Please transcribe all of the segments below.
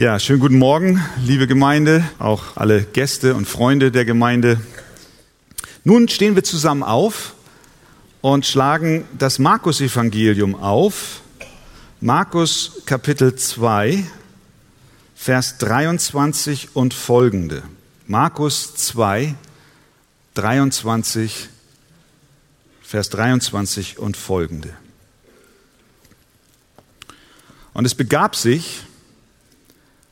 Ja, schönen guten Morgen, liebe Gemeinde, auch alle Gäste und Freunde der Gemeinde. Nun stehen wir zusammen auf und schlagen das Markus-Evangelium auf. Markus Kapitel 2, Vers 23 und folgende. Markus 2, 23, Vers 23 und folgende. Und es begab sich,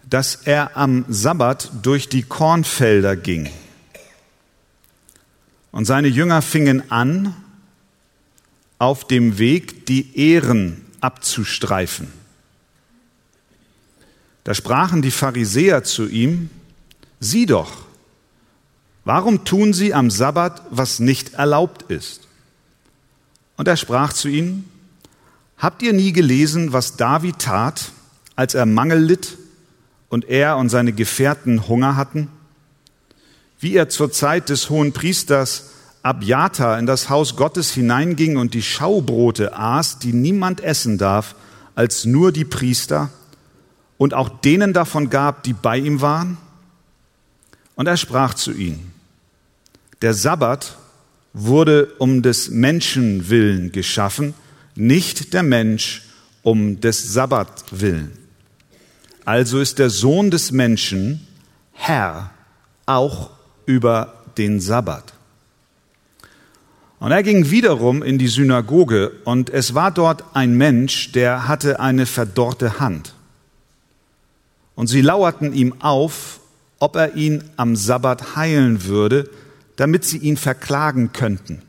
dass er am Sabbat durch die Kornfelder ging. Und seine Jünger fingen an, auf dem Weg die Ehren abzustreifen. Da sprachen die Pharisäer zu ihm, sieh doch, warum tun sie am Sabbat, was nicht erlaubt ist? Und er sprach zu ihnen, habt ihr nie gelesen, was David tat, als er Mangel litt und er und seine Gefährten Hunger hatten? Wie er zur Zeit des hohen Priesters Abjata in das Haus Gottes hineinging und die Schaubrote aß, die niemand essen darf, als nur die Priester, und auch denen davon gab, die bei ihm waren? Und er sprach zu ihnen, der Sabbat wurde um des Menschen willen geschaffen, nicht der Mensch um des Sabbat willen. Also ist der Sohn des Menschen Herr auch über den Sabbat. Und er ging wiederum in die Synagoge und es war dort ein Mensch, der hatte eine verdorrte Hand. Und sie lauerten ihm auf, ob er ihn am Sabbat heilen würde, damit sie ihn verklagen könnten.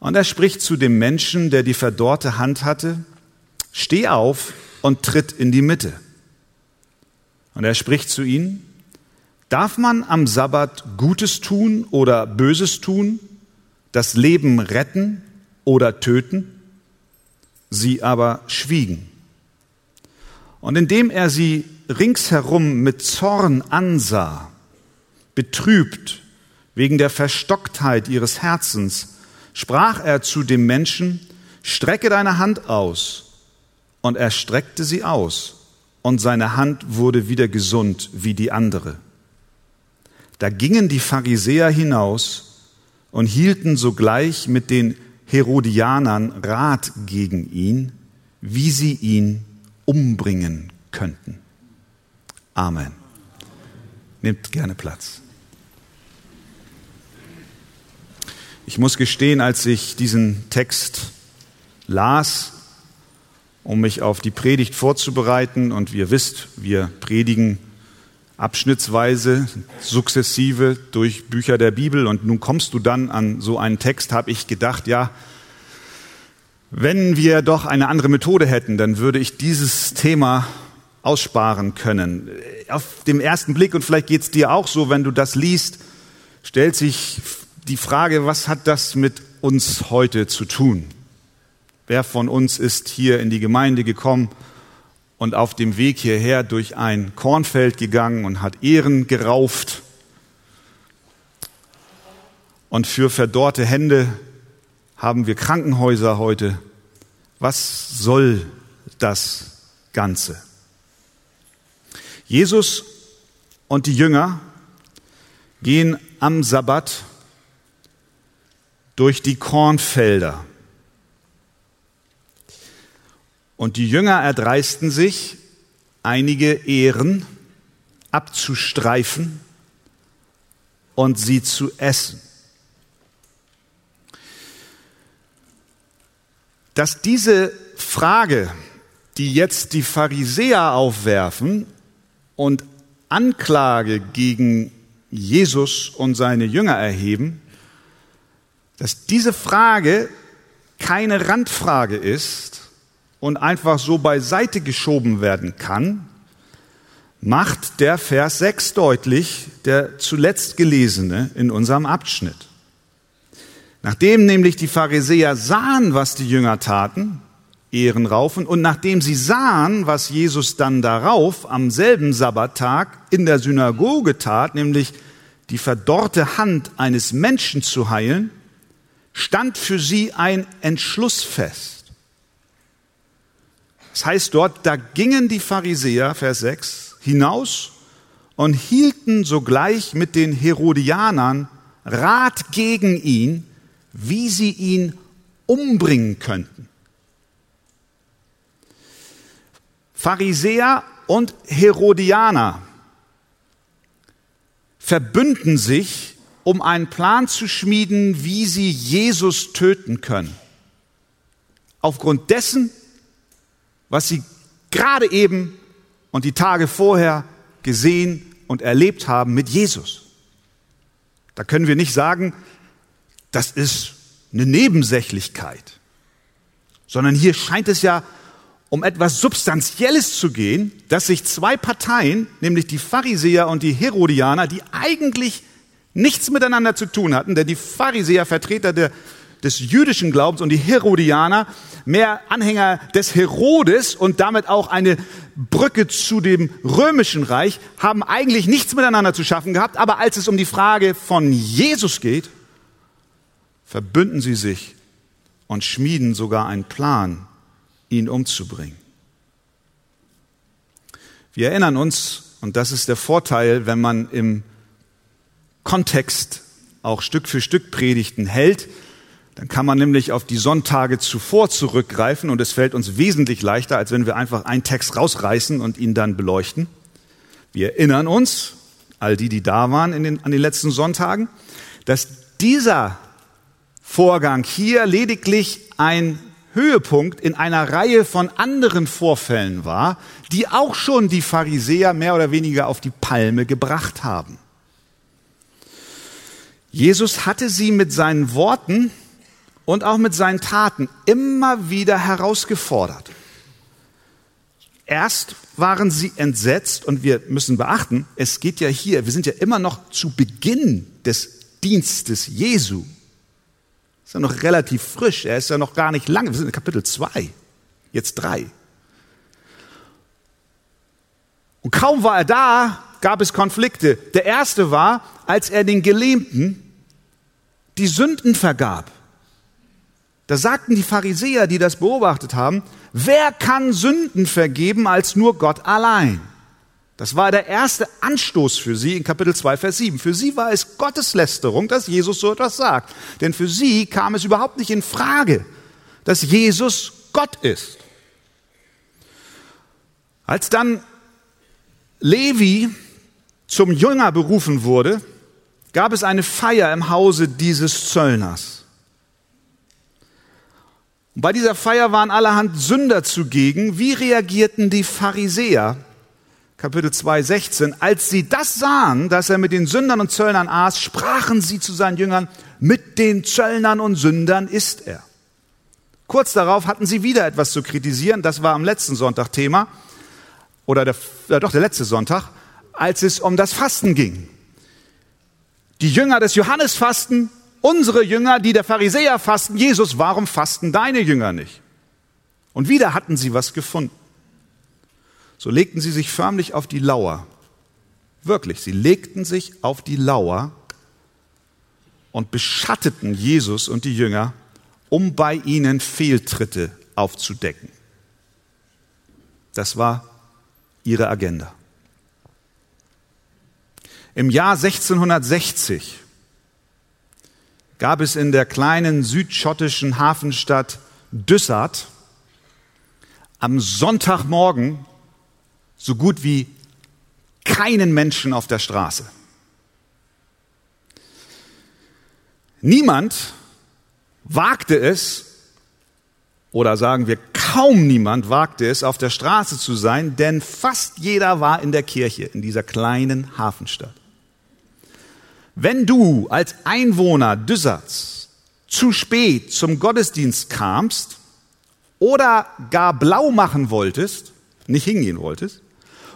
Und er spricht zu dem Menschen, der die verdorrte Hand hatte, steh auf und tritt in die Mitte. Und er spricht zu ihnen, darf man am Sabbat Gutes tun oder Böses tun, das Leben retten oder töten? Sie aber schwiegen. Und indem er sie ringsherum mit Zorn ansah, betrübt wegen der Verstocktheit ihres Herzens, sprach er zu dem Menschen, strecke deine Hand aus. Und er streckte sie aus, und seine Hand wurde wieder gesund wie die andere. Da gingen die Pharisäer hinaus und hielten sogleich mit den Herodianern Rat gegen ihn, wie sie ihn umbringen könnten. Amen. Nehmt gerne Platz. Ich muss gestehen, als ich diesen Text las, um mich auf die Predigt vorzubereiten, und ihr wisst, wir predigen abschnittsweise, sukzessive durch Bücher der Bibel, und nun kommst du dann an so einen Text, habe ich gedacht, ja, wenn wir doch eine andere Methode hätten, dann würde ich dieses Thema aussparen können. Auf dem ersten Blick, und vielleicht geht es dir auch so, wenn du das liest, stellt sich die Frage, was hat das mit uns heute zu tun? Wer von uns ist hier in die Gemeinde gekommen und auf dem Weg hierher durch ein Kornfeld gegangen und hat Ehren gerauft und für verdorrte Hände haben wir Krankenhäuser heute. Was soll das Ganze? Jesus und die Jünger gehen am Sabbat durch die Kornfelder. Und die Jünger erdreisten sich, einige Ehren abzustreifen und sie zu essen. Dass diese Frage, die jetzt die Pharisäer aufwerfen und Anklage gegen Jesus und seine Jünger erheben, dass diese Frage keine Randfrage ist und einfach so beiseite geschoben werden kann, macht der Vers 6 deutlich, der zuletzt gelesene in unserem Abschnitt. Nachdem nämlich die Pharisäer sahen, was die Jünger taten, Ehren raufen, und nachdem sie sahen, was Jesus dann darauf am selben Sabbattag in der Synagoge tat, nämlich die verdorrte Hand eines Menschen zu heilen, stand für sie ein Entschluss fest. Das heißt dort, da gingen die Pharisäer, Vers 6, hinaus und hielten sogleich mit den Herodianern Rat gegen ihn, wie sie ihn umbringen könnten. Pharisäer und Herodianer verbünden sich, um einen Plan zu schmieden, wie sie Jesus töten können. Aufgrund dessen, was sie gerade eben und die Tage vorher gesehen und erlebt haben mit Jesus. Da können wir nicht sagen, das ist eine Nebensächlichkeit, sondern hier scheint es ja um etwas Substanzielles zu gehen, dass sich zwei Parteien, nämlich die Pharisäer und die Herodianer, die eigentlich nichts miteinander zu tun hatten, denn die Pharisäer Vertreter der, des jüdischen Glaubens und die Herodianer mehr Anhänger des Herodes und damit auch eine Brücke zu dem römischen Reich, haben eigentlich nichts miteinander zu schaffen gehabt, aber als es um die Frage von Jesus geht, verbünden sie sich und schmieden sogar einen Plan, ihn umzubringen. Wir erinnern uns, und das ist der Vorteil, wenn man im Kontext auch Stück für Stück Predigten hält, dann kann man nämlich auf die Sonntage zuvor zurückgreifen und es fällt uns wesentlich leichter, als wenn wir einfach einen Text rausreißen und ihn dann beleuchten. Wir erinnern uns, all die, die da waren den, an den letzten Sonntagen, dass dieser Vorgang hier lediglich ein Höhepunkt in einer Reihe von anderen Vorfällen war, die auch schon die Pharisäer mehr oder weniger auf die Palme gebracht haben. Jesus hatte sie mit seinen Worten und auch mit seinen Taten immer wieder herausgefordert. Erst waren sie entsetzt und wir müssen beachten, es geht ja hier, wir sind ja immer noch zu Beginn des Dienstes Jesu. Ist ja noch relativ frisch. Er ist ja noch gar nicht lange. Wir sind in Kapitel 2. Jetzt 3. Und kaum war er da, gab es Konflikte. Der erste war, als er den Gelähmten die Sünden vergab. Da sagten die Pharisäer, die das beobachtet haben, wer kann Sünden vergeben als nur Gott allein? Das war der erste Anstoß für sie in Kapitel 2, Vers 7. Für sie war es Gotteslästerung, dass Jesus so etwas sagt. Denn für sie kam es überhaupt nicht in Frage, dass Jesus Gott ist. Als dann Levi zum Jünger berufen wurde, gab es eine Feier im Hause dieses Zöllners. Und bei dieser Feier waren allerhand Sünder zugegen. Wie reagierten die Pharisäer Kapitel 2, 16, als sie das sahen, dass er mit den Sündern und Zöllnern aß, sprachen sie zu seinen Jüngern, mit den Zöllnern und Sündern ist er. Kurz darauf hatten sie wieder etwas zu kritisieren, das war am letzten Sonntag Thema, oder der, ja doch der letzte Sonntag, als es um das Fasten ging. Die Jünger des Johannes fasten, unsere Jünger, die der Pharisäer fasten, Jesus, warum fasten deine Jünger nicht? Und wieder hatten sie was gefunden. So legten sie sich förmlich auf die Lauer. Wirklich, sie legten sich auf die Lauer und beschatteten Jesus und die Jünger, um bei ihnen Fehltritte aufzudecken. Das war ihre Agenda. Im Jahr 1660 gab es in der kleinen südschottischen Hafenstadt Düssart am Sonntagmorgen so gut wie keinen Menschen auf der Straße. Niemand wagte es, oder sagen wir kaum niemand wagte es, auf der Straße zu sein, denn fast jeder war in der Kirche, in dieser kleinen Hafenstadt. Wenn du als Einwohner Düsserts zu spät zum Gottesdienst kamst oder gar blau machen wolltest, nicht hingehen wolltest,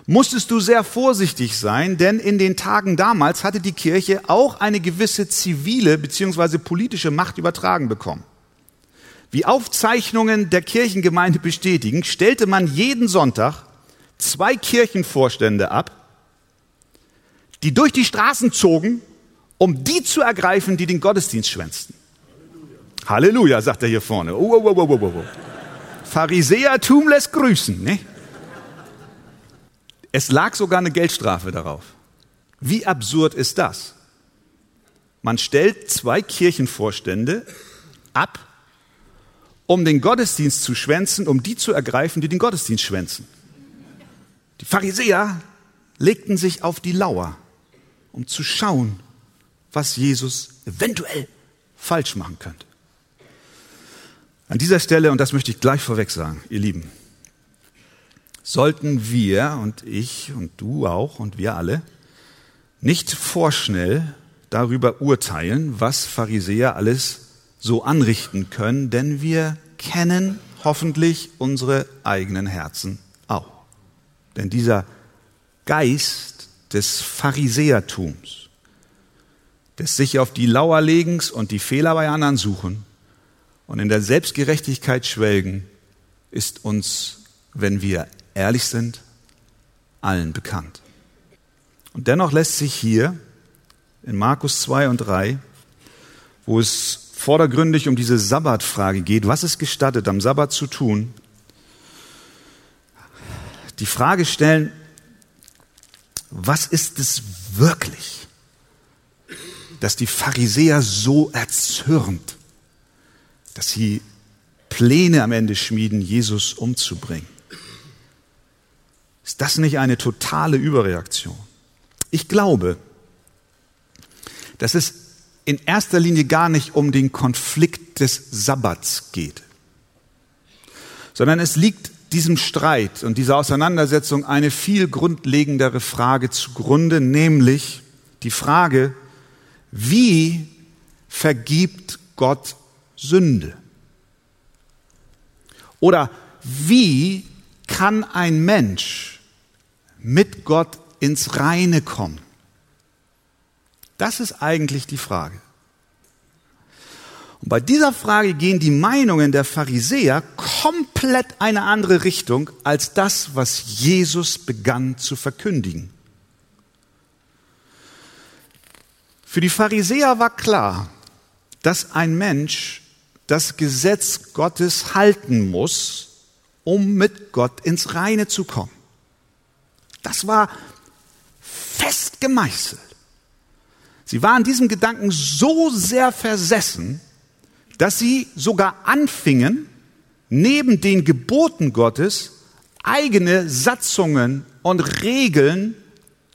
musstest du sehr vorsichtig sein, denn in den Tagen damals hatte die Kirche auch eine gewisse zivile bzw. politische Macht übertragen bekommen. Wie Aufzeichnungen der Kirchengemeinde bestätigen, stellte man jeden Sonntag zwei Kirchenvorstände ab, die durch die Straßen zogen, um die zu ergreifen, die den Gottesdienst schwänzten. Halleluja, sagt er hier vorne. Oh, oh, oh, Pharisäertum lässt grüßen. Ne? Es lag sogar eine Geldstrafe darauf. Wie absurd ist das? Man stellt zwei Kirchenvorstände ab, um den Gottesdienst zu schwänzen, um die zu ergreifen, die den Gottesdienst schwänzen. Die Pharisäer legten sich auf die Lauer, um zu schauen, was Jesus eventuell falsch machen könnte. An dieser Stelle, und das möchte ich gleich vorweg sagen, ihr Lieben, sollten wir und ich und du auch und wir alle nicht vorschnell darüber urteilen, was Pharisäer alles so anrichten können, denn wir kennen hoffentlich unsere eigenen Herzen auch. Denn dieser Geist des Pharisäertums, des sich auf die Lauer legens und die Fehler bei anderen suchen und in der Selbstgerechtigkeit schwelgen, ist uns, wenn wir ehrlich sind, allen bekannt. Und dennoch lässt sich hier in Markus 2 und 3, wo es vordergründig um diese Sabbatfrage geht, was ist gestattet am Sabbat zu tun, die Frage stellen, was ist es wirklich, dass die Pharisäer so erzürnt, dass sie Pläne am Ende schmieden, Jesus umzubringen? Ist das nicht eine totale Überreaktion? Ich glaube, dass es in erster Linie gar nicht um den Konflikt des Sabbats geht, sondern es liegt diesem Streit und dieser Auseinandersetzung eine viel grundlegendere Frage zugrunde, nämlich die Frage, wie vergibt Gott Sünde? Oder wie kann ein Mensch mit Gott ins Reine kommen? Das ist eigentlich die Frage. Und bei dieser Frage gehen die Meinungen der Pharisäer komplett eine andere Richtung als das, was Jesus begann zu verkündigen. Für die Pharisäer war klar, dass ein Mensch das Gesetz Gottes halten muss, um mit Gott ins Reine zu kommen. Das war fest gemeißelt. Sie waren diesem Gedanken so sehr versessen, dass sie sogar anfingen, neben den Geboten Gottes eigene Satzungen und Regeln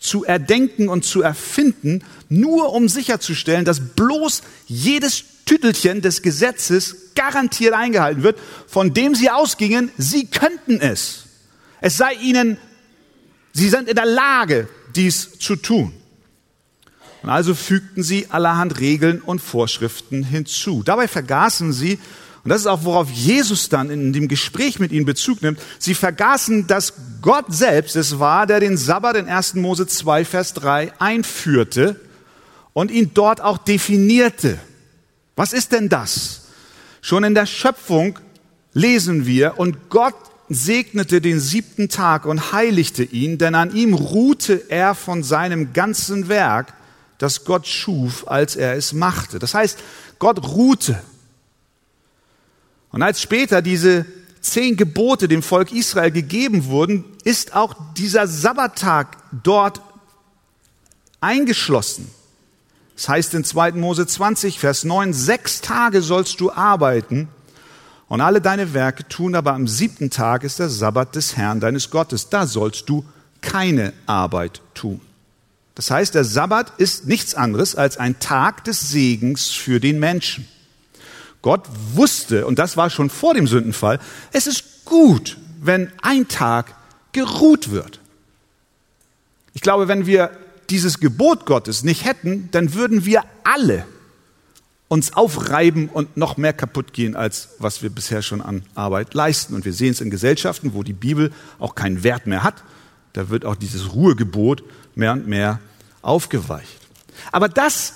zu erdenken und zu erfinden, nur um sicherzustellen, dass bloß jedes Tütelchen des Gesetzes garantiert eingehalten wird, von dem sie ausgingen, sie könnten es. Es sei ihnen Sie sind in der Lage, dies zu tun. Und also fügten sie allerhand Regeln und Vorschriften hinzu. Dabei vergaßen sie, und das ist auch, worauf Jesus dann in dem Gespräch mit ihnen Bezug nimmt, sie vergaßen, dass Gott selbst es war, der den Sabbat in 1. Mose 2, Vers 3 einführte und ihn dort auch definierte. Was ist denn das? Schon in der Schöpfung lesen wir, und Gott segnete den siebten Tag und heiligte ihn, denn an ihm ruhte er von seinem ganzen Werk, das Gott schuf, als er es machte. Das heißt, Gott ruhte. Und als später diese zehn Gebote dem Volk Israel gegeben wurden, ist auch dieser Sabbattag dort eingeschlossen. Das heißt in 2. Mose 20, Vers 9, sechs Tage sollst du arbeiten und alle deine Werke tun, aber am siebten Tag ist der Sabbat des Herrn deines Gottes. Da sollst du keine Arbeit tun. Das heißt, der Sabbat ist nichts anderes als ein Tag des Segens für den Menschen. Gott wusste, und das war schon vor dem Sündenfall, es ist gut, wenn ein Tag geruht wird. Ich glaube, wenn wir dieses Gebot Gottes nicht hätten, dann würden wir alle uns aufreiben und noch mehr kaputt gehen, als was wir bisher schon an Arbeit leisten. Und wir sehen es in Gesellschaften, wo die Bibel auch keinen Wert mehr hat. Da wird auch dieses Ruhegebot mehr und mehr aufgeweicht. Aber das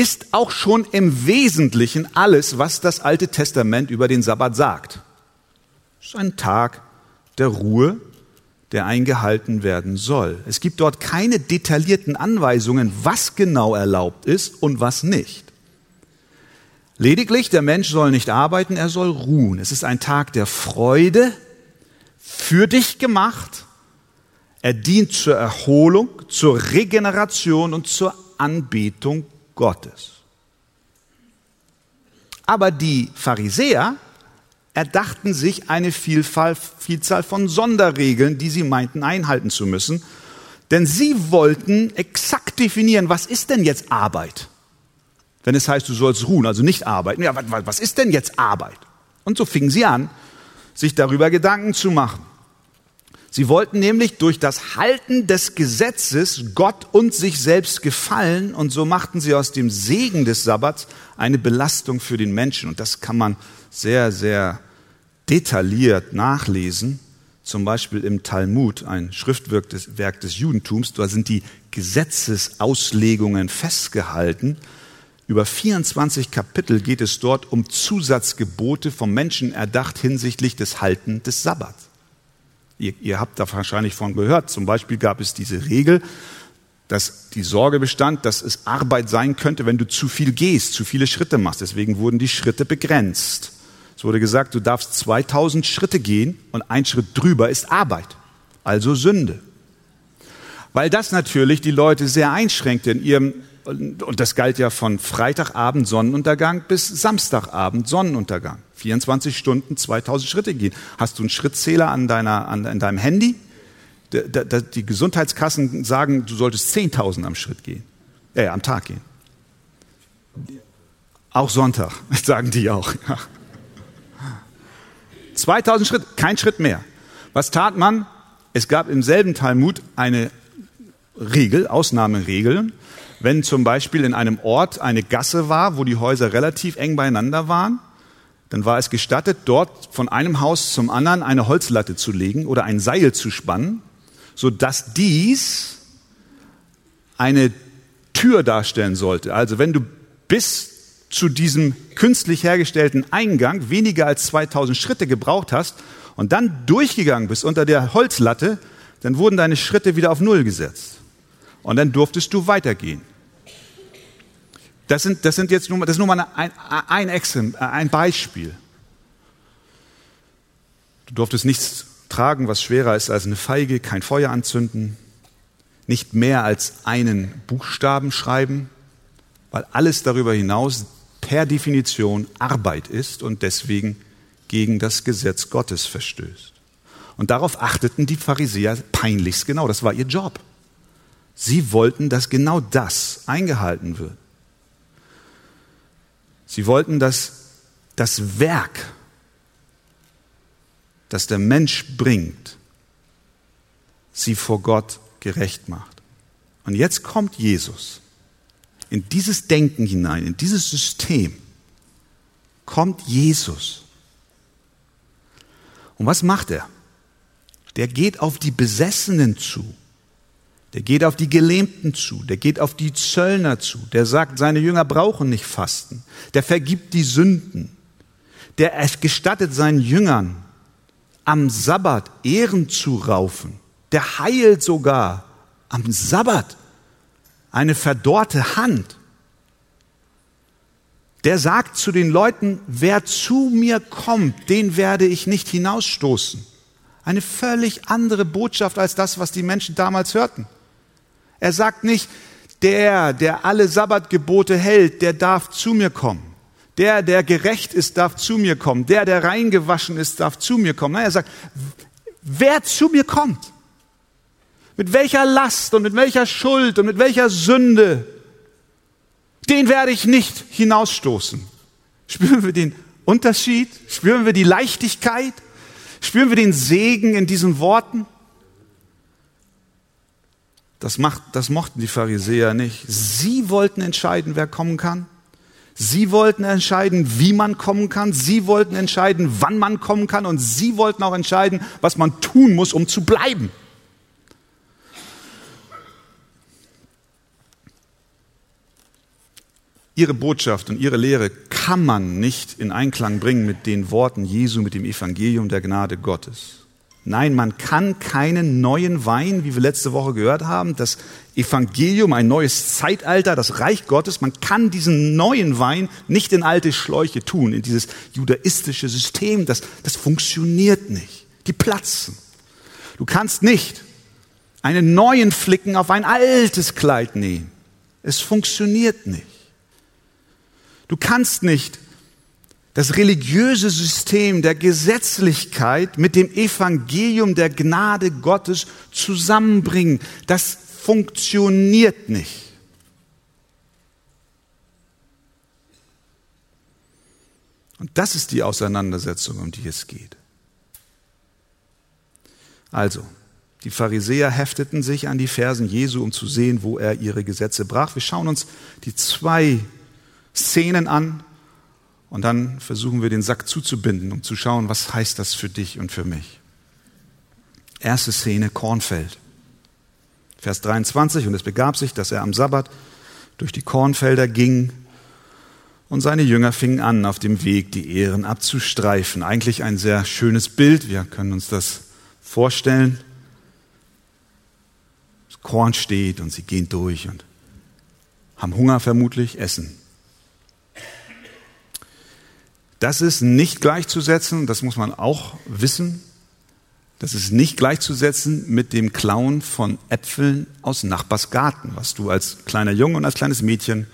ist auch schon im Wesentlichen alles, was das Alte Testament über den Sabbat sagt. Es ist ein Tag der Ruhe, der eingehalten werden soll. Es gibt dort keine detaillierten Anweisungen, was genau erlaubt ist und was nicht. Lediglich, der Mensch soll nicht arbeiten, er soll ruhen. Es ist ein Tag der Freude, für dich gemacht. Er dient zur Erholung, zur Regeneration und zur Anbetung Gottes. Aber die Pharisäer erdachten sich eine Vielfalt, Vielzahl von Sonderregeln, die sie meinten einhalten zu müssen. Denn sie wollten exakt definieren, was ist denn jetzt Arbeit? Wenn es heißt, du sollst ruhen, also nicht arbeiten. Ja, was ist denn jetzt Arbeit? Und so fingen sie an, sich darüber Gedanken zu machen. Sie wollten nämlich durch das Halten des Gesetzes Gott und sich selbst gefallen und so machten sie aus dem Segen des Sabbats eine Belastung für den Menschen. Und das kann man sehr, sehr detailliert nachlesen. Zum Beispiel im Talmud, ein Schriftwerk des, Werk des Judentums. Da sind die Gesetzesauslegungen festgehalten. Über 24 Kapitel geht es dort um Zusatzgebote vom Menschen erdacht hinsichtlich des Halten des Sabbats. Ihr, ihr habt da wahrscheinlich von gehört. Zum Beispiel gab es diese Regel, dass die Sorge bestand, dass es Arbeit sein könnte, wenn du zu viel gehst, zu viele Schritte machst. Deswegen wurden die Schritte begrenzt. Es wurde gesagt, du darfst 2000 Schritte gehen und ein Schritt drüber ist Arbeit, also Sünde. Weil das natürlich die Leute sehr einschränkte in ihrem und das galt ja von Freitagabend Sonnenuntergang bis Samstagabend Sonnenuntergang. 24 Stunden, 2000 Schritte gehen. Hast du einen Schrittzähler an, deiner, an, an deinem Handy? Die Gesundheitskassen sagen, du solltest 10.000 am Schritt gehen, äh, am Tag gehen. Auch Sonntag, sagen die auch. 2000 Schritt, kein Schritt mehr. Was tat man? Es gab im selben Talmud eine Regel, Ausnahmeregeln. Wenn zum Beispiel in einem Ort eine Gasse war, wo die Häuser relativ eng beieinander waren, dann war es gestattet, dort von einem Haus zum anderen eine Holzlatte zu legen oder ein Seil zu spannen, so dass dies eine Tür darstellen sollte. Also wenn du bis zu diesem künstlich hergestellten Eingang weniger als 2000 Schritte gebraucht hast und dann durchgegangen bist unter der Holzlatte, dann wurden deine Schritte wieder auf Null gesetzt. Und dann durftest du weitergehen. Das, sind, das, sind jetzt nur, das ist nur mal ein, ein, Exempel, ein Beispiel. Du durftest nichts tragen, was schwerer ist als eine Feige, kein Feuer anzünden, nicht mehr als einen Buchstaben schreiben, weil alles darüber hinaus per Definition Arbeit ist und deswegen gegen das Gesetz Gottes verstößt. Und darauf achteten die Pharisäer peinlichst genau, das war ihr Job. Sie wollten, dass genau das eingehalten wird. Sie wollten, dass das Werk, das der Mensch bringt, sie vor Gott gerecht macht. Und jetzt kommt Jesus in dieses Denken hinein, in dieses System, kommt Jesus. Und was macht er? Der geht auf die Besessenen zu der geht auf die Gelähmten zu, der geht auf die Zöllner zu, der sagt, seine Jünger brauchen nicht fasten, der vergibt die Sünden, der gestattet seinen Jüngern am Sabbat Ehren zu raufen, der heilt sogar am Sabbat eine verdorrte Hand. Der sagt zu den Leuten, wer zu mir kommt, den werde ich nicht hinausstoßen. Eine völlig andere Botschaft als das, was die Menschen damals hörten. Er sagt nicht, der, der alle Sabbatgebote hält, der darf zu mir kommen. Der, der gerecht ist, darf zu mir kommen. Der, der reingewaschen ist, darf zu mir kommen. Nein, er sagt, wer zu mir kommt, mit welcher Last und mit welcher Schuld und mit welcher Sünde, den werde ich nicht hinausstoßen. Spüren wir den Unterschied? Spüren wir die Leichtigkeit? Spüren wir den Segen in diesen Worten? Das, macht, das mochten die Pharisäer nicht. Sie wollten entscheiden, wer kommen kann. Sie wollten entscheiden, wie man kommen kann. Sie wollten entscheiden, wann man kommen kann. Und sie wollten auch entscheiden, was man tun muss, um zu bleiben. Ihre Botschaft und ihre Lehre kann man nicht in Einklang bringen mit den Worten Jesu, mit dem Evangelium der Gnade Gottes. Nein, man kann keinen neuen Wein, wie wir letzte Woche gehört haben, das Evangelium, ein neues Zeitalter, das Reich Gottes, man kann diesen neuen Wein nicht in alte Schläuche tun, in dieses judaistische System, das, das funktioniert nicht. Die platzen. Du kannst nicht einen neuen Flicken auf ein altes Kleid nehmen. Es funktioniert nicht. Du kannst nicht das religiöse System der Gesetzlichkeit mit dem Evangelium der Gnade Gottes zusammenbringen. Das funktioniert nicht. Und das ist die Auseinandersetzung, um die es geht. Also, die Pharisäer hefteten sich an die Versen Jesu, um zu sehen, wo er ihre Gesetze brach. Wir schauen uns die zwei Szenen an und dann versuchen wir den Sack zuzubinden, um zu schauen, was heißt das für dich und für mich. Erste Szene, Kornfeld. Vers 23, und es begab sich, dass er am Sabbat durch die Kornfelder ging und seine Jünger fingen an, auf dem Weg die Ehren abzustreifen. Eigentlich ein sehr schönes Bild, wir können uns das vorstellen. Das Korn steht und sie gehen durch und haben Hunger vermutlich, essen. Das ist nicht gleichzusetzen, das muss man auch wissen, das ist nicht gleichzusetzen mit dem Klauen von Äpfeln aus Nachbars Garten, was du als kleiner Junge und als kleines Mädchen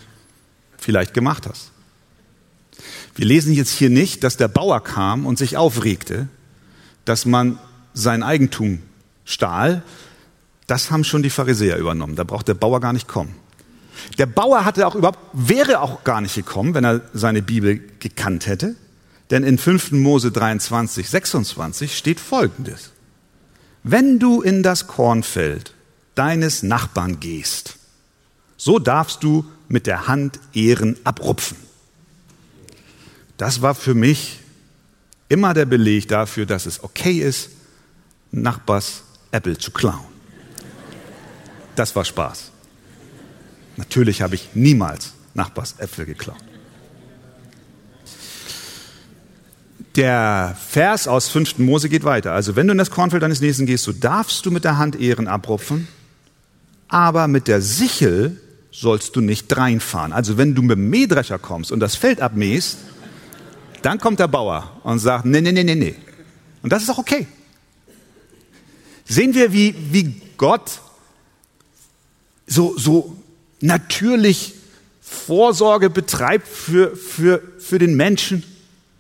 vielleicht gemacht hast. Wir lesen jetzt hier nicht, dass der Bauer kam und sich aufregte, dass man sein Eigentum stahl. Das haben schon die Pharisäer übernommen. Da braucht der Bauer gar nicht kommen. Der Bauer hatte auch überhaupt, wäre auch gar nicht gekommen, wenn er seine Bibel gekannt hätte. Denn in 5. Mose 23, 26 steht Folgendes. Wenn du in das Kornfeld deines Nachbarn gehst, so darfst du mit der Hand Ehren abrupfen. Das war für mich immer der Beleg dafür, dass es okay ist, Nachbars Apple zu klauen. Das war Spaß. Natürlich habe ich niemals Nachbars Äpfel geklaut. Der Vers aus 5. Mose geht weiter. Also wenn du in das Kornfeld deines Nächsten gehst, so darfst du mit der Hand Ehren abrupfen, aber mit der Sichel sollst du nicht reinfahren. Also wenn du mit dem Mähdrescher kommst und das Feld abmähst, dann kommt der Bauer und sagt, nee, nee, nee, nee, nee. Und das ist auch okay. Sehen wir, wie, wie Gott so, so natürlich Vorsorge betreibt für, für, für den Menschen,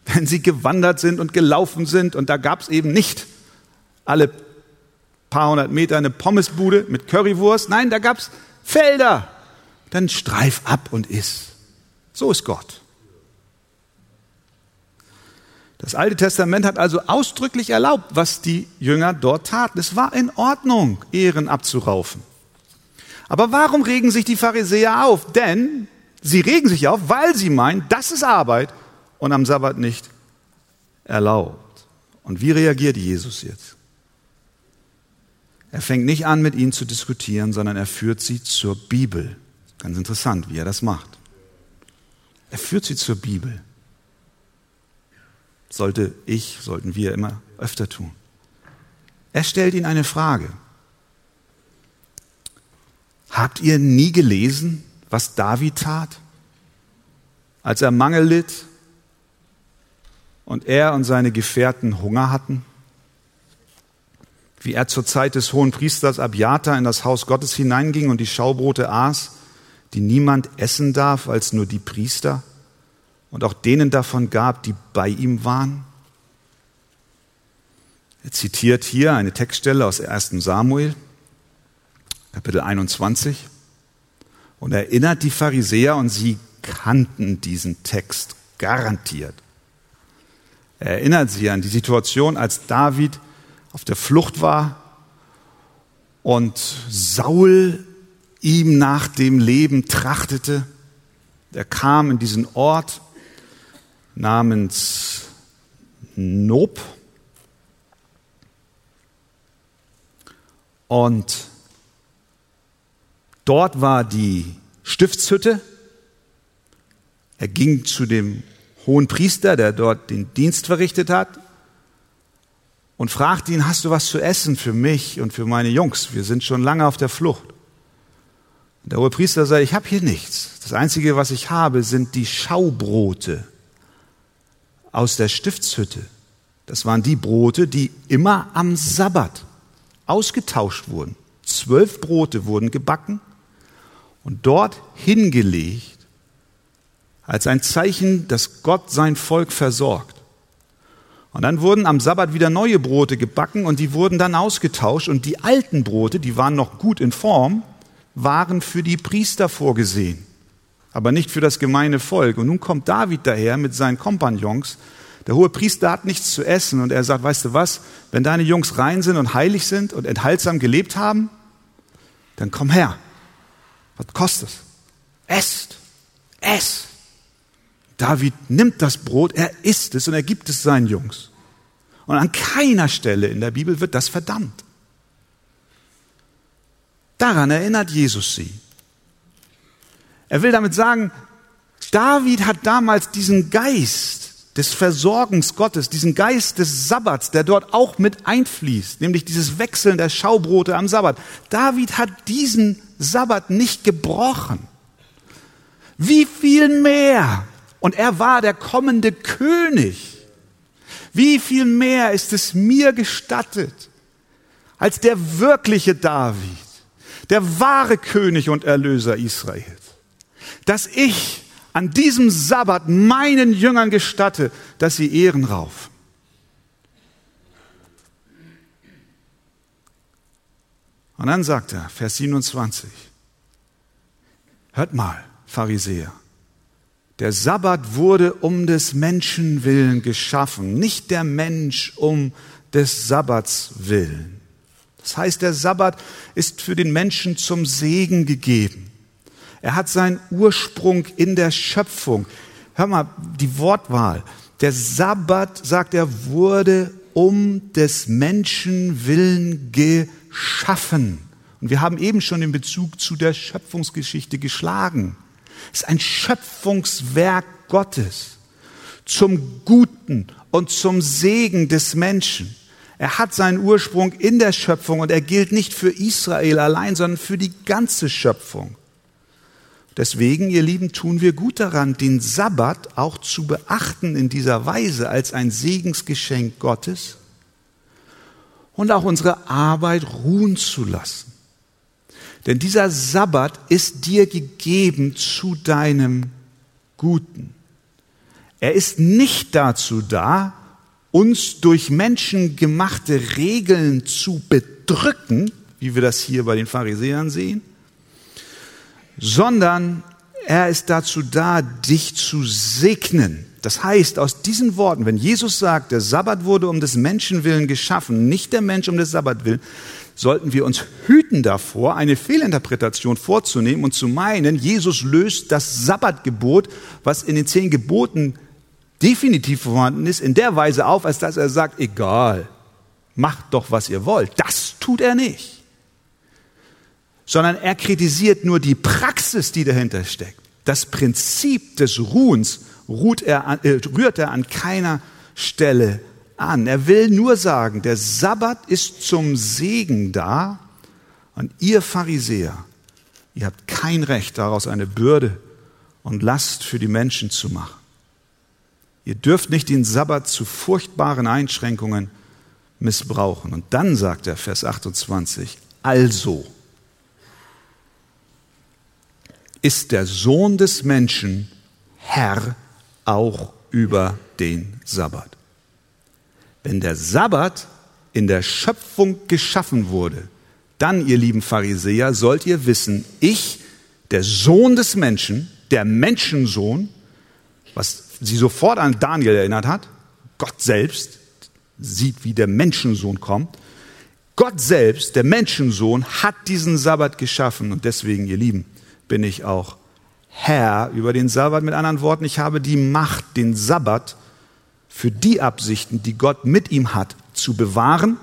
wenn sie gewandert sind und gelaufen sind. Und da gab es eben nicht alle paar hundert Meter eine Pommesbude mit Currywurst. Nein, da gab es Felder. Dann streif ab und iss. So ist Gott. Das Alte Testament hat also ausdrücklich erlaubt, was die Jünger dort taten. Es war in Ordnung, Ehren abzuraufen. Aber warum regen sich die Pharisäer auf? Denn sie regen sich auf, weil sie meinen, das ist Arbeit und am Sabbat nicht erlaubt. Und wie reagiert Jesus jetzt? Er fängt nicht an, mit ihnen zu diskutieren, sondern er führt sie zur Bibel. Ganz interessant, wie er das macht. Er führt sie zur Bibel sollte ich, sollten wir immer öfter tun. Er stellt ihnen eine Frage. Habt ihr nie gelesen, was David tat, als er Mangel litt und er und seine Gefährten Hunger hatten? Wie er zur Zeit des hohen Priesters Abiata in das Haus Gottes hineinging und die Schaubrote aß, die niemand essen darf als nur die Priester? und auch denen davon gab, die bei ihm waren? Er zitiert hier eine Textstelle aus 1 Samuel, Kapitel 21, und erinnert die Pharisäer, und sie kannten diesen Text garantiert. Er erinnert sie an die Situation, als David auf der Flucht war und Saul ihm nach dem Leben trachtete. Er kam in diesen Ort namens Nob. Und dort war die Stiftshütte. Er ging zu dem hohen Priester, der dort den Dienst verrichtet hat. und fragt ihn, hast du was zu essen für mich und für meine Jungs? Wir sind schon lange auf der Flucht. Der hohe Priester sagt, ich habe hier nichts. Das Einzige, was ich habe, sind die Schaubrote aus der Stiftshütte. Das waren die Brote, die immer am Sabbat ausgetauscht wurden. Zwölf Brote wurden gebacken und dort hingelegt als ein Zeichen, dass Gott sein Volk versorgt. Und dann wurden am Sabbat wieder neue Brote gebacken und die wurden dann ausgetauscht und die alten Brote, die waren noch gut in Form, waren für die Priester vorgesehen, aber nicht für das gemeine Volk. Und nun kommt David daher mit seinen Kompagnons. Der hohe Priester hat nichts zu essen und er sagt, weißt du was, wenn deine Jungs rein sind und heilig sind und enthaltsam gelebt haben, dann komm her. Was kostet es? Esst. Ess. David nimmt das Brot, er isst es und er gibt es seinen Jungs. Und an keiner Stelle in der Bibel wird das verdammt. Daran erinnert Jesus sie. Er will damit sagen, David hat damals diesen Geist des Versorgens Gottes, diesen Geist des Sabbats, der dort auch mit einfließt, nämlich dieses Wechseln der Schaubrote am Sabbat. David hat diesen Sabbat nicht gebrochen. Wie viel mehr? Und er war der kommende König. Wie viel mehr ist es mir gestattet, als der wirkliche David, der wahre König und Erlöser Israels, dass ich an diesem Sabbat meinen Jüngern gestatte, dass sie Ehren raufen. Und dann sagt er, Vers 27, hört mal, Pharisäer, der Sabbat wurde um des Menschen willen geschaffen, nicht der Mensch um des Sabbats willen. Das heißt, der Sabbat ist für den Menschen zum Segen gegeben. Er hat seinen Ursprung in der Schöpfung. Hör mal, die Wortwahl. Der Sabbat, sagt er, wurde um des Menschen willen geschaffen. Und wir haben eben schon den Bezug zu der Schöpfungsgeschichte geschlagen. Es ist ein Schöpfungswerk Gottes zum Guten und zum Segen des Menschen. Er hat seinen Ursprung in der Schöpfung und er gilt nicht für Israel allein, sondern für die ganze Schöpfung. Deswegen, ihr Lieben, tun wir gut daran, den Sabbat auch zu beachten in dieser Weise als ein Segensgeschenk Gottes und auch unsere Arbeit ruhen zu lassen. Denn dieser Sabbat ist dir gegeben zu deinem Guten. Er ist nicht dazu da, uns durch menschengemachte Regeln zu bedrücken, wie wir das hier bei den Pharisäern sehen, sondern er ist dazu da, dich zu segnen. Das heißt, aus diesen Worten, wenn Jesus sagt, der Sabbat wurde um des Menschen willen geschaffen, nicht der Mensch um des Sabbat willen, sollten wir uns hüten davor, eine Fehlinterpretation vorzunehmen und zu meinen, Jesus löst das Sabbatgebot, was in den zehn Geboten definitiv vorhanden ist, in der Weise auf, als dass er sagt, egal, macht doch, was ihr wollt. Das tut er nicht. Sondern er kritisiert nur die Praxis, die dahinter steckt. Das Prinzip des Ruhens er an, äh, rührt er an keiner Stelle an. Er will nur sagen, der Sabbat ist zum Segen da und ihr Pharisäer, ihr habt kein Recht daraus eine Bürde und Last für die Menschen zu machen. Ihr dürft nicht den Sabbat zu furchtbaren Einschränkungen missbrauchen. Und dann sagt er, Vers 28, also ist der Sohn des Menschen Herr auch über den Sabbat. Wenn der Sabbat in der Schöpfung geschaffen wurde, dann, ihr lieben Pharisäer, sollt ihr wissen, ich, der Sohn des Menschen, der Menschensohn, was sie sofort an Daniel erinnert hat, Gott selbst sieht, wie der Menschensohn kommt. Gott selbst, der Menschensohn, hat diesen Sabbat geschaffen und deswegen, ihr Lieben, bin ich auch Herr über den Sabbat. Mit anderen Worten, ich habe die Macht, den Sabbat für die Absichten, die Gott mit ihm hat, zu bewahren.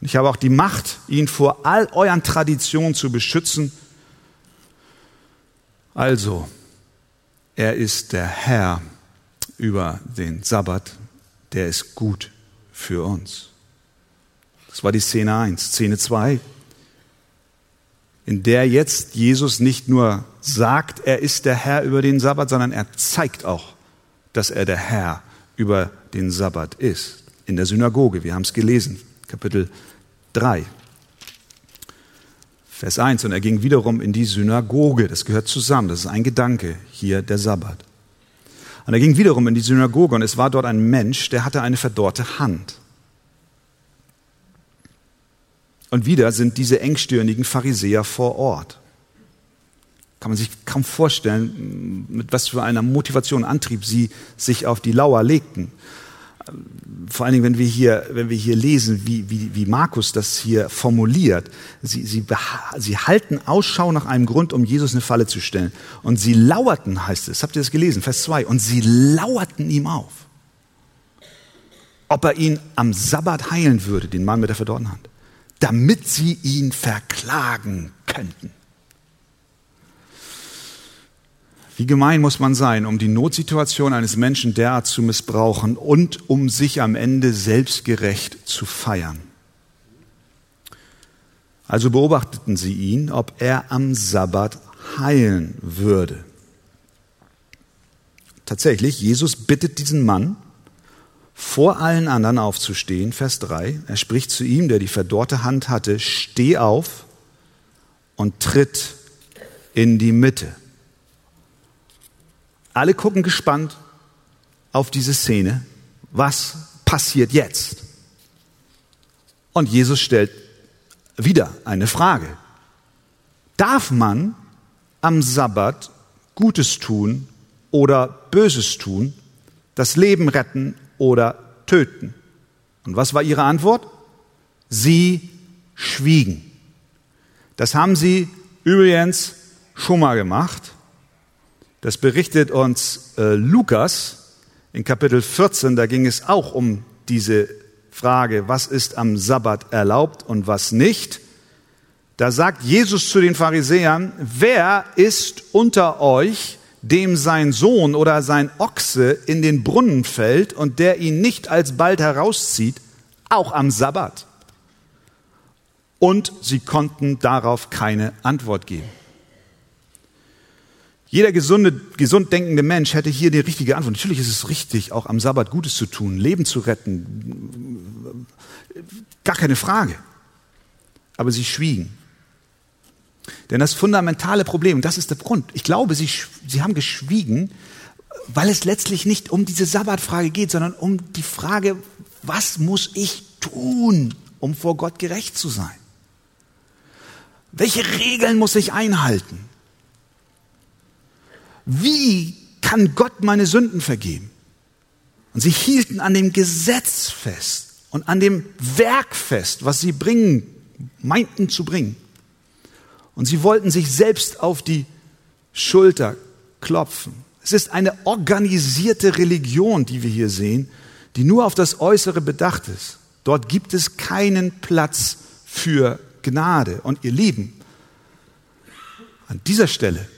Und ich habe auch die Macht, ihn vor all euren Traditionen zu beschützen. Also, er ist der Herr über den Sabbat, der ist gut für uns. Das war die Szene 1. Szene 2, in der jetzt Jesus nicht nur sagt, er ist der Herr über den Sabbat, sondern er zeigt auch, dass er der Herr über den Sabbat ist. In der Synagoge, wir haben es gelesen, Kapitel 3. Vers 1, und er ging wiederum in die Synagoge. Das gehört zusammen, das ist ein Gedanke hier, der Sabbat. Und er ging wiederum in die Synagoge und es war dort ein Mensch, der hatte eine verdorrte Hand. Und wieder sind diese engstirnigen Pharisäer vor Ort. Kann man sich kaum vorstellen, mit was für einer Motivation, Antrieb sie sich auf die Lauer legten. Vor allen Dingen, wenn wir hier, wenn wir hier lesen, wie, wie, wie Markus das hier formuliert. Sie, sie, sie halten Ausschau nach einem Grund, um Jesus eine Falle zu stellen. Und sie lauerten, heißt es. Habt ihr das gelesen? Vers 2. Und sie lauerten ihm auf. Ob er ihn am Sabbat heilen würde, den Mann mit der verdorrten Hand damit sie ihn verklagen könnten. Wie gemein muss man sein, um die Notsituation eines Menschen derart zu missbrauchen und um sich am Ende selbstgerecht zu feiern. Also beobachteten sie ihn, ob er am Sabbat heilen würde. Tatsächlich, Jesus bittet diesen Mann, vor allen anderen aufzustehen. Vers 3. Er spricht zu ihm, der die verdorrte Hand hatte, steh auf und tritt in die Mitte. Alle gucken gespannt auf diese Szene. Was passiert jetzt? Und Jesus stellt wieder eine Frage. Darf man am Sabbat Gutes tun oder Böses tun, das Leben retten oder töten. Und was war ihre Antwort? Sie schwiegen. Das haben sie übrigens schon mal gemacht. Das berichtet uns äh, Lukas in Kapitel 14. Da ging es auch um diese Frage, was ist am Sabbat erlaubt und was nicht. Da sagt Jesus zu den Pharisäern, wer ist unter euch, dem sein Sohn oder sein Ochse in den Brunnen fällt und der ihn nicht alsbald herauszieht, auch am Sabbat. Und sie konnten darauf keine Antwort geben. Jeder gesunde, gesund denkende Mensch hätte hier die richtige Antwort. Natürlich ist es richtig, auch am Sabbat Gutes zu tun, Leben zu retten. Gar keine Frage. Aber sie schwiegen. Denn das fundamentale Problem, und das ist der Grund, ich glaube, sie, sie haben geschwiegen, weil es letztlich nicht um diese Sabbatfrage geht, sondern um die Frage, was muss ich tun, um vor Gott gerecht zu sein? Welche Regeln muss ich einhalten? Wie kann Gott meine Sünden vergeben? Und sie hielten an dem Gesetz fest und an dem Werk fest, was sie bringen, meinten zu bringen. Und sie wollten sich selbst auf die Schulter klopfen. Es ist eine organisierte Religion, die wir hier sehen, die nur auf das Äußere bedacht ist. Dort gibt es keinen Platz für Gnade. Und ihr Lieben, an dieser Stelle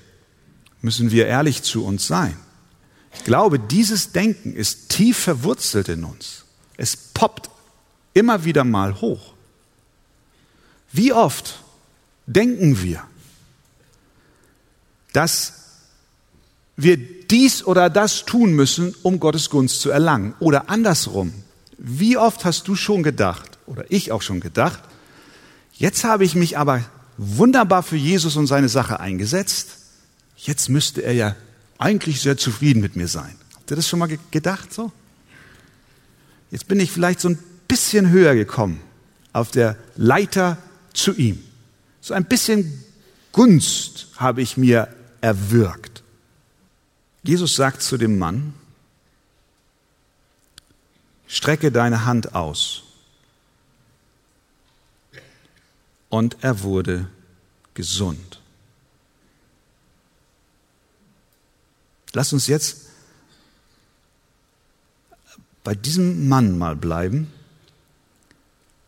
müssen wir ehrlich zu uns sein. Ich glaube, dieses Denken ist tief verwurzelt in uns. Es poppt immer wieder mal hoch. Wie oft denken wir, dass wir dies oder das tun müssen, um Gottes Gunst zu erlangen. Oder andersrum. Wie oft hast du schon gedacht, oder ich auch schon gedacht, jetzt habe ich mich aber wunderbar für Jesus und seine Sache eingesetzt, jetzt müsste er ja eigentlich sehr zufrieden mit mir sein. Habt ihr das schon mal gedacht so? Jetzt bin ich vielleicht so ein bisschen höher gekommen auf der Leiter zu ihm. So ein bisschen Gunst habe ich mir erwürgt. Jesus sagt zu dem Mann, strecke deine Hand aus. Und er wurde gesund. Lass uns jetzt bei diesem Mann mal bleiben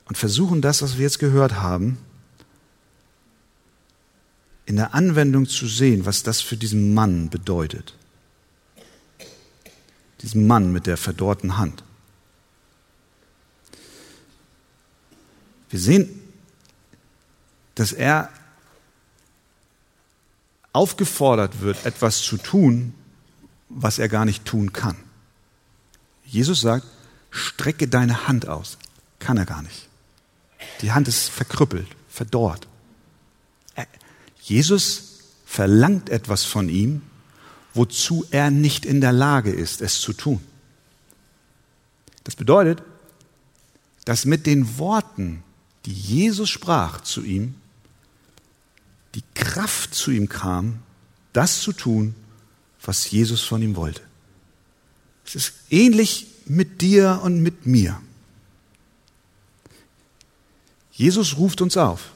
und versuchen das, was wir jetzt gehört haben, in der Anwendung zu sehen, was das für diesen Mann bedeutet. Diesen Mann mit der verdorrten Hand. Wir sehen, dass er aufgefordert wird, etwas zu tun, was er gar nicht tun kann. Jesus sagt, strecke deine Hand aus. Kann er gar nicht. Die Hand ist verkrüppelt, verdorrt. Jesus verlangt etwas von ihm, wozu er nicht in der Lage ist, es zu tun. Das bedeutet, dass mit den Worten, die Jesus sprach zu ihm, die Kraft zu ihm kam, das zu tun, was Jesus von ihm wollte. Es ist ähnlich mit dir und mit mir. Jesus ruft uns auf.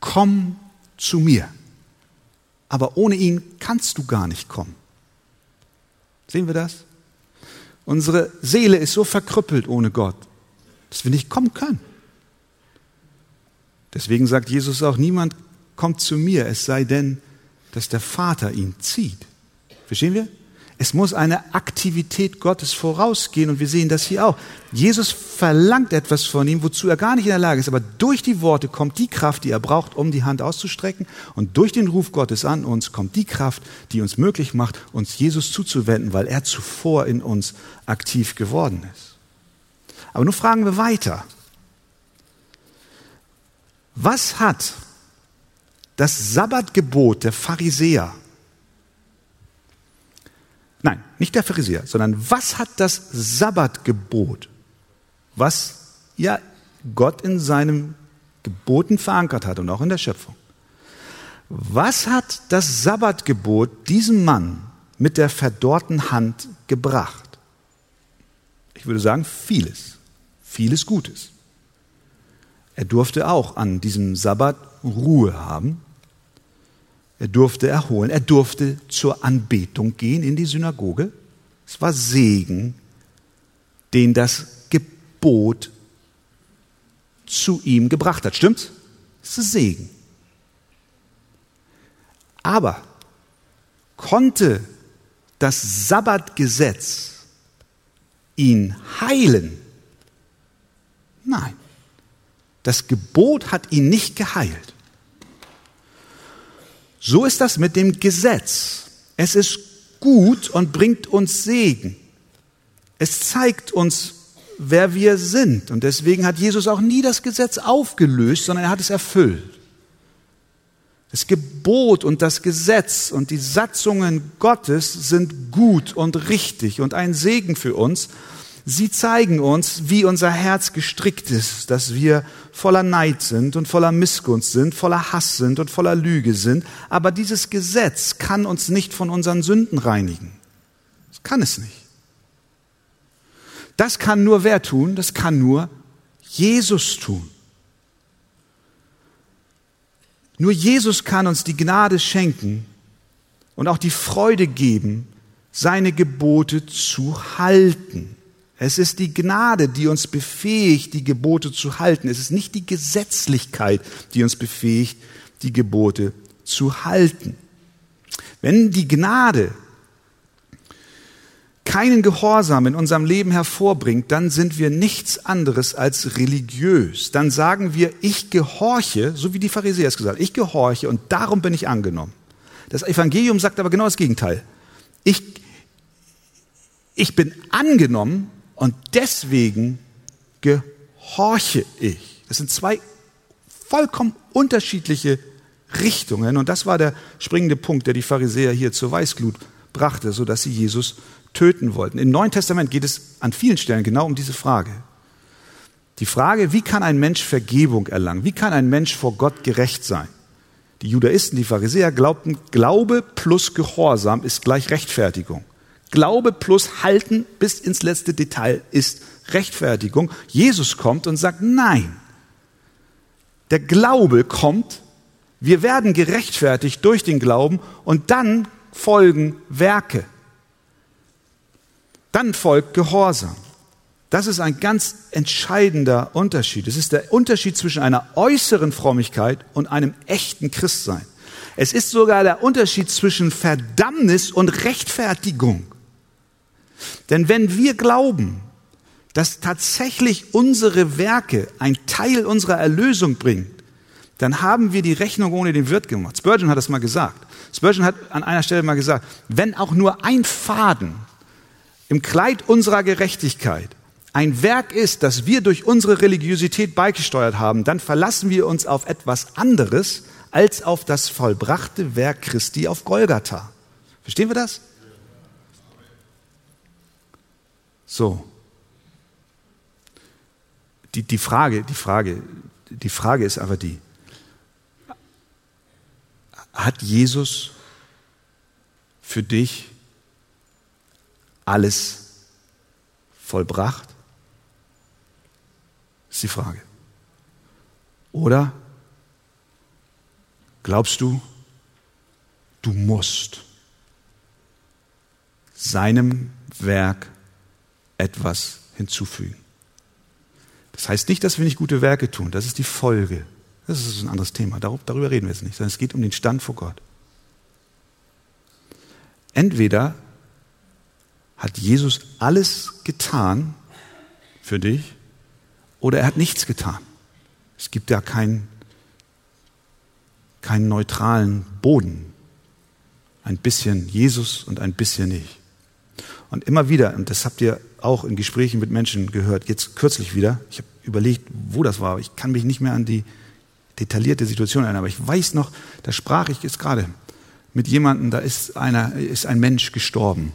Komm zu mir. Aber ohne ihn kannst du gar nicht kommen. Sehen wir das? Unsere Seele ist so verkrüppelt ohne Gott, dass wir nicht kommen können. Deswegen sagt Jesus auch, niemand kommt zu mir, es sei denn, dass der Vater ihn zieht. Verstehen wir? Es muss eine Aktivität Gottes vorausgehen und wir sehen das hier auch. Jesus verlangt etwas von ihm, wozu er gar nicht in der Lage ist, aber durch die Worte kommt die Kraft, die er braucht, um die Hand auszustrecken und durch den Ruf Gottes an uns kommt die Kraft, die uns möglich macht, uns Jesus zuzuwenden, weil er zuvor in uns aktiv geworden ist. Aber nun fragen wir weiter. Was hat das Sabbatgebot der Pharisäer nicht der Pharisäer, sondern was hat das Sabbatgebot, was ja Gott in seinem Geboten verankert hat und auch in der Schöpfung. Was hat das Sabbatgebot diesem Mann mit der verdorrten Hand gebracht? Ich würde sagen, vieles, vieles Gutes. Er durfte auch an diesem Sabbat Ruhe haben. Er durfte erholen. Er durfte zur Anbetung gehen in die Synagoge. Es war Segen, den das Gebot zu ihm gebracht hat. Stimmt's? Es ist Segen. Aber konnte das Sabbatgesetz ihn heilen? Nein. Das Gebot hat ihn nicht geheilt. So ist das mit dem Gesetz. Es ist gut und bringt uns Segen. Es zeigt uns, wer wir sind. Und deswegen hat Jesus auch nie das Gesetz aufgelöst, sondern er hat es erfüllt. Das Gebot und das Gesetz und die Satzungen Gottes sind gut und richtig und ein Segen für uns. Sie zeigen uns, wie unser Herz gestrickt ist, dass wir voller Neid sind und voller Missgunst sind, voller Hass sind und voller Lüge sind. Aber dieses Gesetz kann uns nicht von unseren Sünden reinigen. Das kann es nicht. Das kann nur wer tun? Das kann nur Jesus tun. Nur Jesus kann uns die Gnade schenken und auch die Freude geben, seine Gebote zu halten. Es ist die Gnade, die uns befähigt, die Gebote zu halten. Es ist nicht die Gesetzlichkeit, die uns befähigt, die Gebote zu halten. Wenn die Gnade keinen Gehorsam in unserem Leben hervorbringt, dann sind wir nichts anderes als religiös. Dann sagen wir, ich gehorche, so wie die Pharisäer es gesagt haben, ich gehorche und darum bin ich angenommen. Das Evangelium sagt aber genau das Gegenteil. Ich, ich bin angenommen, und deswegen gehorche ich. Das sind zwei vollkommen unterschiedliche Richtungen. Und das war der springende Punkt, der die Pharisäer hier zur Weißglut brachte, sodass sie Jesus töten wollten. Im Neuen Testament geht es an vielen Stellen genau um diese Frage. Die Frage, wie kann ein Mensch Vergebung erlangen? Wie kann ein Mensch vor Gott gerecht sein? Die Judaisten, die Pharisäer glaubten, Glaube plus Gehorsam ist gleich Rechtfertigung. Glaube plus Halten bis ins letzte Detail ist Rechtfertigung. Jesus kommt und sagt, nein. Der Glaube kommt, wir werden gerechtfertigt durch den Glauben und dann folgen Werke. Dann folgt Gehorsam. Das ist ein ganz entscheidender Unterschied. Es ist der Unterschied zwischen einer äußeren Frömmigkeit und einem echten Christsein. Es ist sogar der Unterschied zwischen Verdammnis und Rechtfertigung. Denn wenn wir glauben, dass tatsächlich unsere Werke ein Teil unserer Erlösung bringen, dann haben wir die Rechnung ohne den Wirt gemacht. Spurgeon hat das mal gesagt. Spurgeon hat an einer Stelle mal gesagt, wenn auch nur ein Faden im Kleid unserer Gerechtigkeit ein Werk ist, das wir durch unsere Religiosität beigesteuert haben, dann verlassen wir uns auf etwas anderes als auf das vollbrachte Werk Christi auf Golgatha. Verstehen wir das? So. Die, die Frage, die Frage, die Frage ist aber die, hat Jesus für dich alles vollbracht? Ist die Frage. Oder glaubst du, du musst seinem Werk etwas hinzufügen? Das heißt nicht, dass wir nicht gute Werke tun, das ist die Folge. Das ist ein anderes Thema, darüber reden wir jetzt nicht, sondern es geht um den Stand vor Gott. Entweder hat Jesus alles getan für dich oder er hat nichts getan. Es gibt ja keinen, keinen neutralen Boden. Ein bisschen Jesus und ein bisschen ich. Und immer wieder, und das habt ihr auch in Gesprächen mit Menschen gehört, jetzt kürzlich wieder, ich habe überlegt, wo das war, ich kann mich nicht mehr an die detaillierte Situation erinnern, aber ich weiß noch, da sprach ich jetzt gerade mit jemandem, da ist einer, ist ein Mensch gestorben.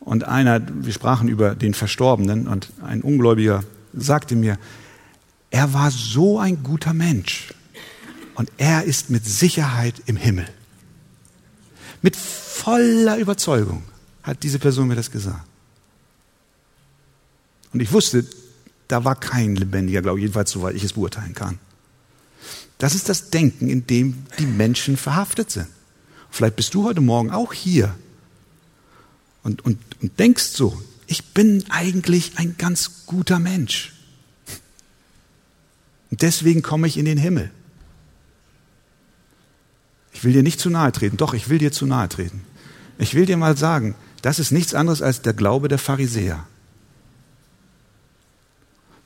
Und einer, wir sprachen über den Verstorbenen und ein Ungläubiger sagte mir, er war so ein guter Mensch und er ist mit Sicherheit im Himmel. Mit voller Überzeugung hat diese Person mir das gesagt. Und ich wusste, da war kein Lebendiger, glaube jedenfalls soweit ich es beurteilen kann. Das ist das Denken, in dem die Menschen verhaftet sind. Vielleicht bist du heute Morgen auch hier und, und, und denkst so, ich bin eigentlich ein ganz guter Mensch. Und deswegen komme ich in den Himmel. Ich will dir nicht zu nahe treten, doch, ich will dir zu nahe treten. Ich will dir mal sagen, das ist nichts anderes als der Glaube der Pharisäer.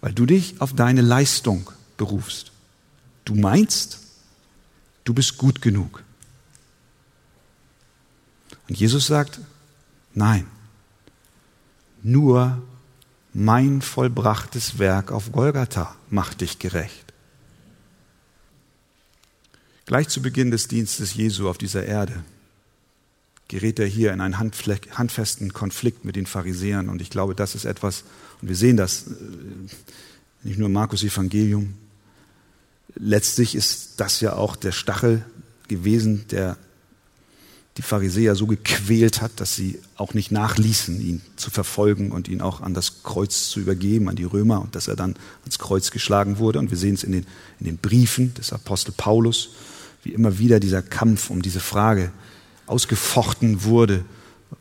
Weil du dich auf deine Leistung berufst. Du meinst, du bist gut genug. Und Jesus sagt, nein, nur mein vollbrachtes Werk auf Golgatha macht dich gerecht. Gleich zu Beginn des Dienstes Jesu auf dieser Erde gerät er hier in einen handfesten Konflikt mit den Pharisäern. Und ich glaube, das ist etwas, und wir sehen das äh, nicht nur im Markus Evangelium, letztlich ist das ja auch der Stachel gewesen, der die Pharisäer so gequält hat, dass sie auch nicht nachließen, ihn zu verfolgen und ihn auch an das Kreuz zu übergeben, an die Römer, und dass er dann ans Kreuz geschlagen wurde. Und wir sehen es in den, in den Briefen des Apostel Paulus, wie immer wieder dieser Kampf um diese Frage ausgefochten wurde,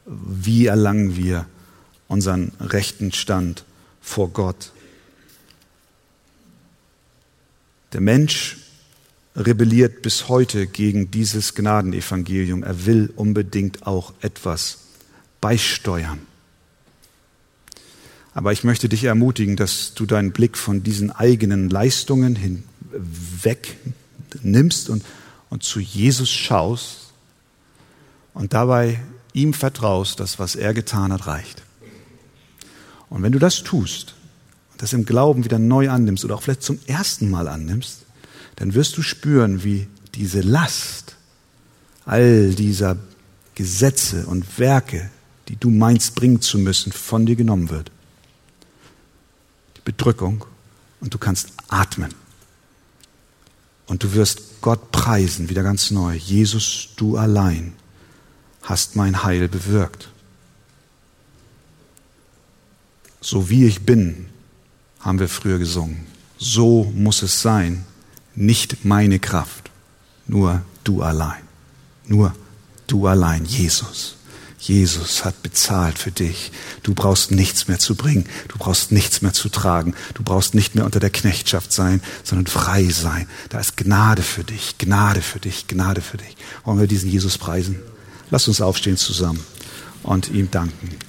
wie erlangen wir unseren rechten Stand vor Gott. Der Mensch rebelliert bis heute gegen dieses Gnadenevangelium. Er will unbedingt auch etwas beisteuern. Aber ich möchte dich ermutigen, dass du deinen Blick von diesen eigenen Leistungen hinweg nimmst und, und zu Jesus schaust und dabei ihm vertraust, dass was er getan hat, reicht. Und wenn du das tust, das im Glauben wieder neu annimmst oder auch vielleicht zum ersten Mal annimmst, dann wirst du spüren, wie diese Last all dieser Gesetze und Werke, die du meinst bringen zu müssen, von dir genommen wird. Die Bedrückung und du kannst atmen. Und du wirst Gott preisen, wieder ganz neu. Jesus, du allein hast mein Heil bewirkt. So wie ich bin, haben wir früher gesungen. So muss es sein, nicht meine Kraft, nur du allein. Nur du allein, Jesus. Jesus hat bezahlt für dich. Du brauchst nichts mehr zu bringen. Du brauchst nichts mehr zu tragen. Du brauchst nicht mehr unter der Knechtschaft sein, sondern frei sein. Da ist Gnade für dich, Gnade für dich, Gnade für dich. Wollen wir diesen Jesus preisen? Lass uns aufstehen zusammen und ihm danken.